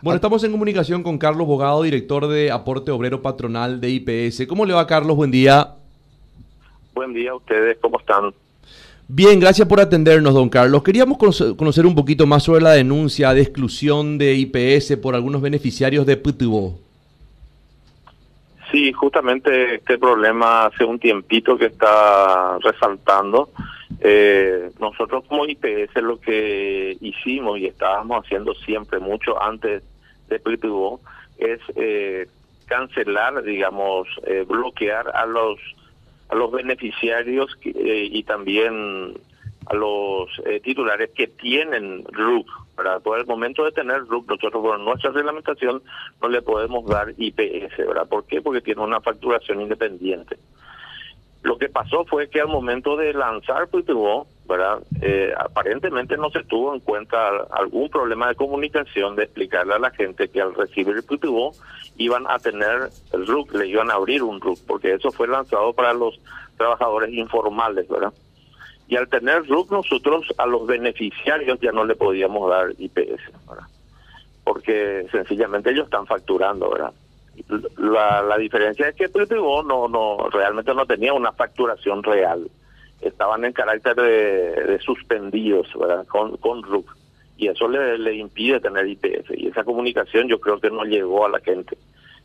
Bueno, estamos en comunicación con Carlos Bogado, director de Aporte Obrero Patronal de IPS. ¿Cómo le va, Carlos? Buen día. Buen día a ustedes, ¿cómo están? Bien, gracias por atendernos, don Carlos. Queríamos conocer un poquito más sobre la denuncia de exclusión de IPS por algunos beneficiarios de PTU. Sí, justamente este problema hace un tiempito que está resaltando. Eh, nosotros como IPS lo que hicimos y estábamos haciendo siempre mucho antes de PTU es eh, cancelar, digamos, eh, bloquear a los a los beneficiarios y también a los titulares que tienen RUC. ¿verdad? Por el momento de tener RUC, nosotros por nuestra reglamentación no le podemos dar IPS. ¿verdad? ¿Por qué? Porque tiene una facturación independiente. Lo que pasó fue que al momento de lanzar PTO, ¿verdad? Eh, aparentemente no se tuvo en cuenta algún problema de comunicación de explicarle a la gente que al recibir PTO iban a tener el RUC, le iban a abrir un RUC, porque eso fue lanzado para los trabajadores informales, ¿verdad? Y al tener RUC nosotros a los beneficiarios ya no le podíamos dar IPS, ¿verdad? Porque sencillamente ellos están facturando, ¿verdad? La, la diferencia es que PTO no, no, realmente no tenía una facturación real. Estaban en carácter de, suspendidos, ¿verdad? Con, con RUC. Y eso le, le impide tener IPS. Y esa comunicación yo creo que no llegó a la gente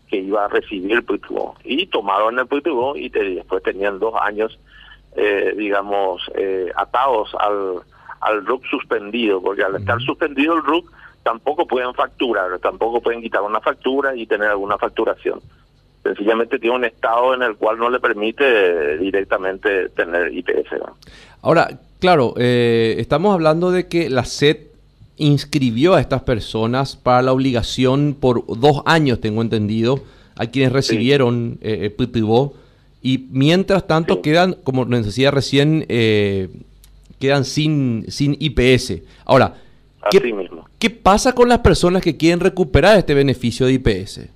que iba a recibir el PTO. Y tomaron el PTO y después tenían dos años, eh, digamos, eh, atados al, al RUC suspendido. Porque al estar suspendido el RUC tampoco pueden facturar, tampoco pueden quitar una factura y tener alguna facturación. Sencillamente tiene un estado en el cual no le permite directamente tener IPS. Ahora, claro, eh, estamos hablando de que la SED inscribió a estas personas para la obligación por dos años, tengo entendido, a quienes recibieron eh, PTO, y mientras tanto quedan, como nos decía recién, eh, quedan sin, sin IPS. Ahora, ¿qué, mismo. ¿Qué pasa con las personas que quieren recuperar este beneficio de IPS?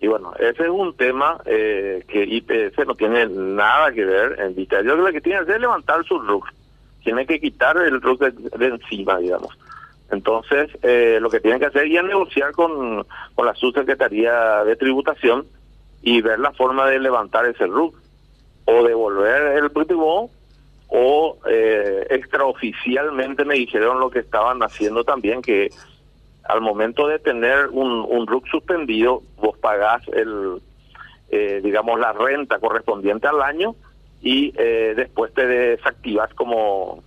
Y bueno, ese es un tema eh, que IPS no tiene nada que ver en vista. Yo creo que lo que tiene que hacer es levantar su RUC. Tiene que quitar el RUC de, encima, digamos. Entonces, eh, lo que tienen que hacer es negociar con, con la subsecretaría de tributación y ver la forma de levantar ese RUC o devolver el PTO o eh, extraoficialmente me dijeron lo que estaban haciendo también, que al momento de tener un, un RUC suspendido, vos pagás el, eh, digamos, la renta correspondiente al año y eh, después te desactivas como,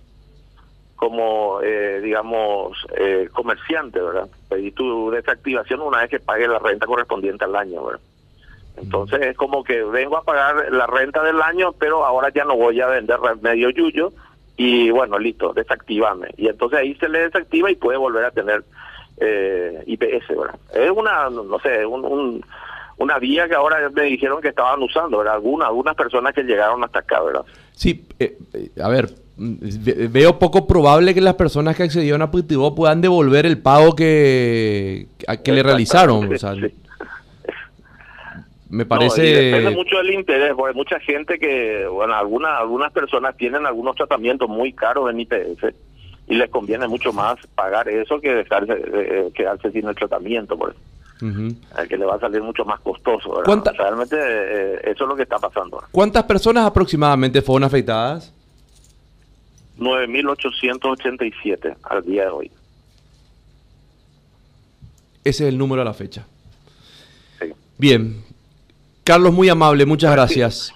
como eh, digamos, eh, comerciante, ¿verdad? Y tu desactivación una vez que pague la renta correspondiente al año, ¿verdad? Entonces es como que vengo a pagar la renta del año, pero ahora ya no voy a vender medio yuyo y bueno, listo, desactivame. Y entonces ahí se le desactiva y puede volver a tener eh, IPS, ¿verdad? Es una, no sé, un, una vía que ahora me dijeron que estaban usando, ¿verdad? Algunas, algunas personas que llegaron hasta acá, ¿verdad? Sí, eh, eh, a ver, veo poco probable que las personas que accedieron a Positivo puedan devolver el pago que, que le realizaron. O sea, me parece... depende mucho del interés, porque mucha gente que, bueno, algunas algunas personas tienen algunos tratamientos muy caros en IPS y les conviene mucho más pagar eso que dejarse, eh, quedarse sin el tratamiento, por eso. que le va a salir mucho más costoso. Realmente eh, eso es lo que está pasando. ¿Cuántas personas aproximadamente fueron afectadas? 9.887 al día de hoy. Ese es el número a la fecha. Sí. Bien, Carlos, muy amable, muchas gracias.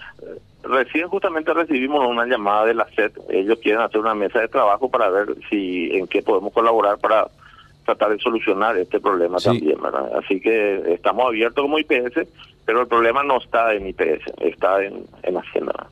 Recién justamente recibimos una llamada de la SED. Ellos quieren hacer una mesa de trabajo para ver si en qué podemos colaborar para tratar de solucionar este problema también, ¿verdad? Así que estamos abiertos como IPS, pero el problema no está en IPS, está en, en Hacienda.